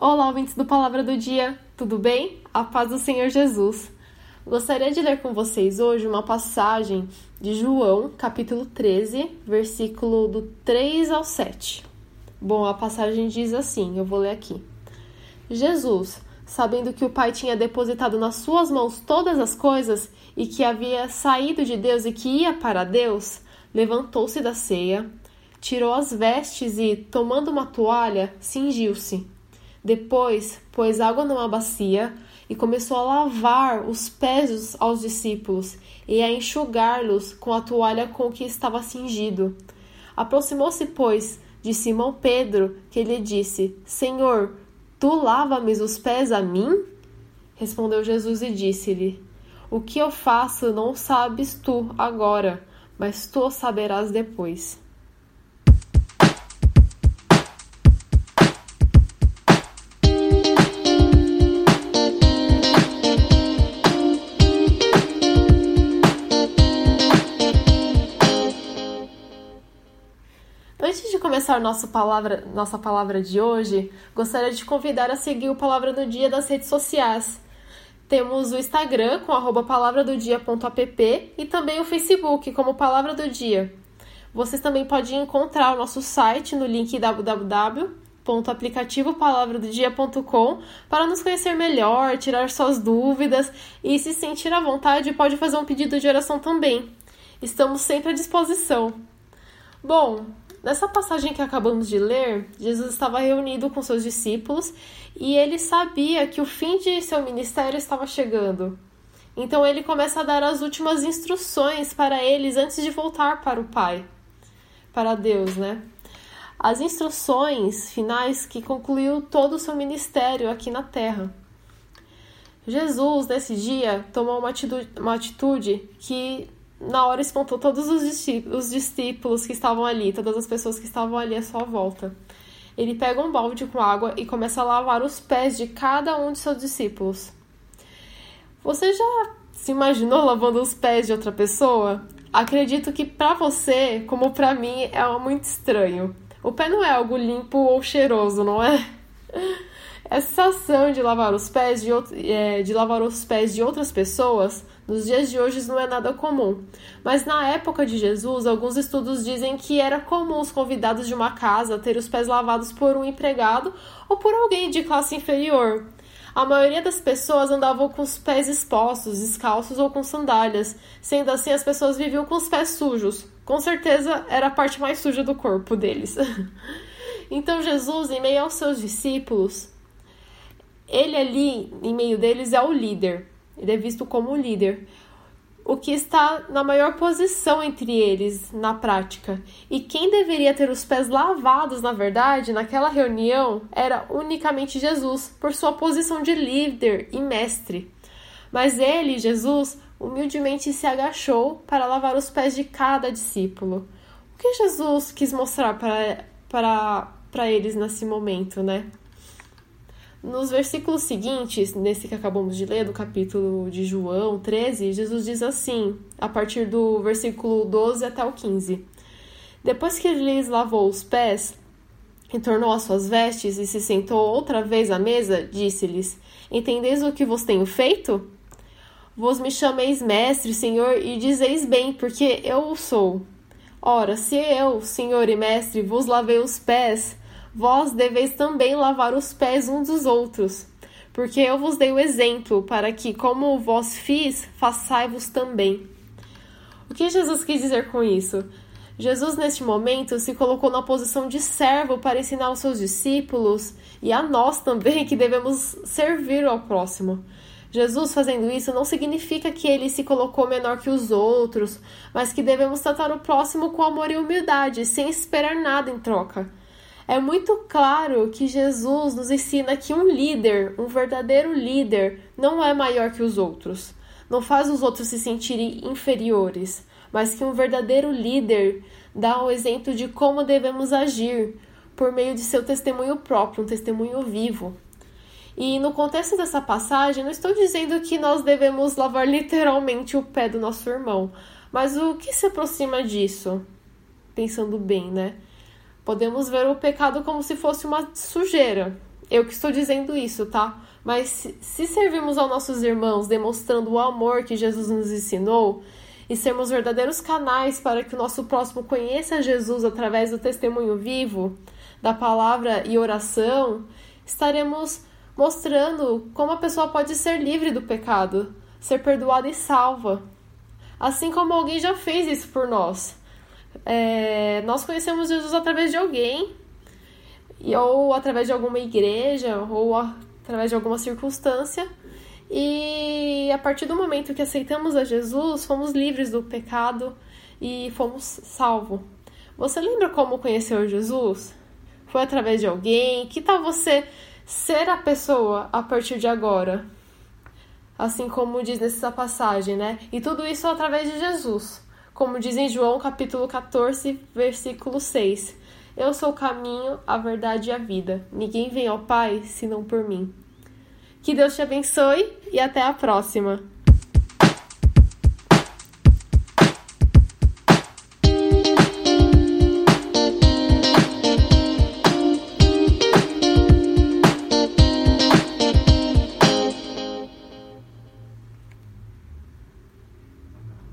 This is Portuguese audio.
Olá, ouvintes do Palavra do Dia, tudo bem? A paz do Senhor Jesus. Gostaria de ler com vocês hoje uma passagem de João, capítulo 13, versículo do 3 ao 7. Bom, a passagem diz assim, eu vou ler aqui. Jesus, sabendo que o Pai tinha depositado nas suas mãos todas as coisas e que havia saído de Deus e que ia para Deus, levantou-se da ceia, tirou as vestes e, tomando uma toalha, cingiu-se. Depois pôs água numa bacia e começou a lavar os pés aos discípulos e a enxugar-los com a toalha com que estava cingido. Aproximou-se, pois, de Simão Pedro, que lhe disse: Senhor, tu lava-me os pés a mim? Respondeu Jesus e disse-lhe: O que eu faço não sabes tu agora, mas tu saberás depois. Antes de começar nossa palavra, nossa palavra de hoje, gostaria de convidar a seguir o Palavra do Dia das redes sociais. Temos o Instagram com palavradodia.app e também o Facebook como Palavra do Dia. Vocês também podem encontrar o nosso site no link www.aplicativopalavradodia.com para nos conhecer melhor, tirar suas dúvidas e se sentir à vontade pode fazer um pedido de oração também. Estamos sempre à disposição. Bom, Nessa passagem que acabamos de ler, Jesus estava reunido com seus discípulos e ele sabia que o fim de seu ministério estava chegando. Então ele começa a dar as últimas instruções para eles antes de voltar para o Pai, para Deus, né? As instruções finais que concluiu todo o seu ministério aqui na terra. Jesus, nesse dia, tomou uma atitude, uma atitude que na hora espantou todos os discípulos que estavam ali, todas as pessoas que estavam ali à sua volta. Ele pega um balde com água e começa a lavar os pés de cada um de seus discípulos. Você já se imaginou lavando os pés de outra pessoa? Acredito que para você, como para mim, é muito estranho. O pé não é algo limpo ou cheiroso, não é? Essa ação de lavar os pés de, é, de lavar os pés de outras pessoas nos dias de hoje não é nada comum, mas na época de Jesus, alguns estudos dizem que era comum os convidados de uma casa ter os pés lavados por um empregado ou por alguém de classe inferior. A maioria das pessoas andavam com os pés expostos, descalços ou com sandálias. Sendo assim, as pessoas viviam com os pés sujos. Com certeza era a parte mais suja do corpo deles. então, Jesus, em meio aos seus discípulos, ele ali, em meio deles, é o líder. Ele é visto como o líder, o que está na maior posição entre eles na prática. E quem deveria ter os pés lavados, na verdade, naquela reunião, era unicamente Jesus, por sua posição de líder e mestre. Mas ele, Jesus, humildemente se agachou para lavar os pés de cada discípulo. O que Jesus quis mostrar para, para, para eles nesse momento, né? Nos versículos seguintes, nesse que acabamos de ler, do capítulo de João 13, Jesus diz assim, a partir do versículo 12 até o 15: Depois que ele lhes lavou os pés, entornou as suas vestes e se sentou outra vez à mesa, disse-lhes: Entendeis o que vos tenho feito? Vos me chameis mestre, senhor, e dizeis bem, porque eu o sou. Ora, se eu, senhor e mestre, vos lavei os pés, vós deveis também lavar os pés uns dos outros. Porque eu vos dei o exemplo, para que, como vós fiz, façai-vos também. O que Jesus quis dizer com isso? Jesus, neste momento, se colocou na posição de servo para ensinar aos seus discípulos e a nós também que devemos servir ao próximo. Jesus fazendo isso não significa que ele se colocou menor que os outros, mas que devemos tratar o próximo com amor e humildade, sem esperar nada em troca. É muito claro que Jesus nos ensina que um líder, um verdadeiro líder, não é maior que os outros. Não faz os outros se sentirem inferiores, mas que um verdadeiro líder dá o exemplo de como devemos agir por meio de seu testemunho próprio, um testemunho vivo. E no contexto dessa passagem, não estou dizendo que nós devemos lavar literalmente o pé do nosso irmão, mas o que se aproxima disso? Pensando bem, né? Podemos ver o pecado como se fosse uma sujeira. Eu que estou dizendo isso, tá? Mas se servimos aos nossos irmãos demonstrando o amor que Jesus nos ensinou e sermos verdadeiros canais para que o nosso próximo conheça Jesus através do testemunho vivo, da palavra e oração, estaremos mostrando como a pessoa pode ser livre do pecado, ser perdoada e salva. Assim como alguém já fez isso por nós. É, nós conhecemos Jesus através de alguém, ou através de alguma igreja, ou através de alguma circunstância. E a partir do momento que aceitamos a Jesus, fomos livres do pecado e fomos salvos. Você lembra como conheceu Jesus? Foi através de alguém? Que tal você ser a pessoa a partir de agora? Assim como diz nessa passagem, né? E tudo isso através de Jesus. Como diz em João capítulo 14, versículo 6. Eu sou o caminho, a verdade e a vida. Ninguém vem ao Pai senão por mim. Que Deus te abençoe e até a próxima!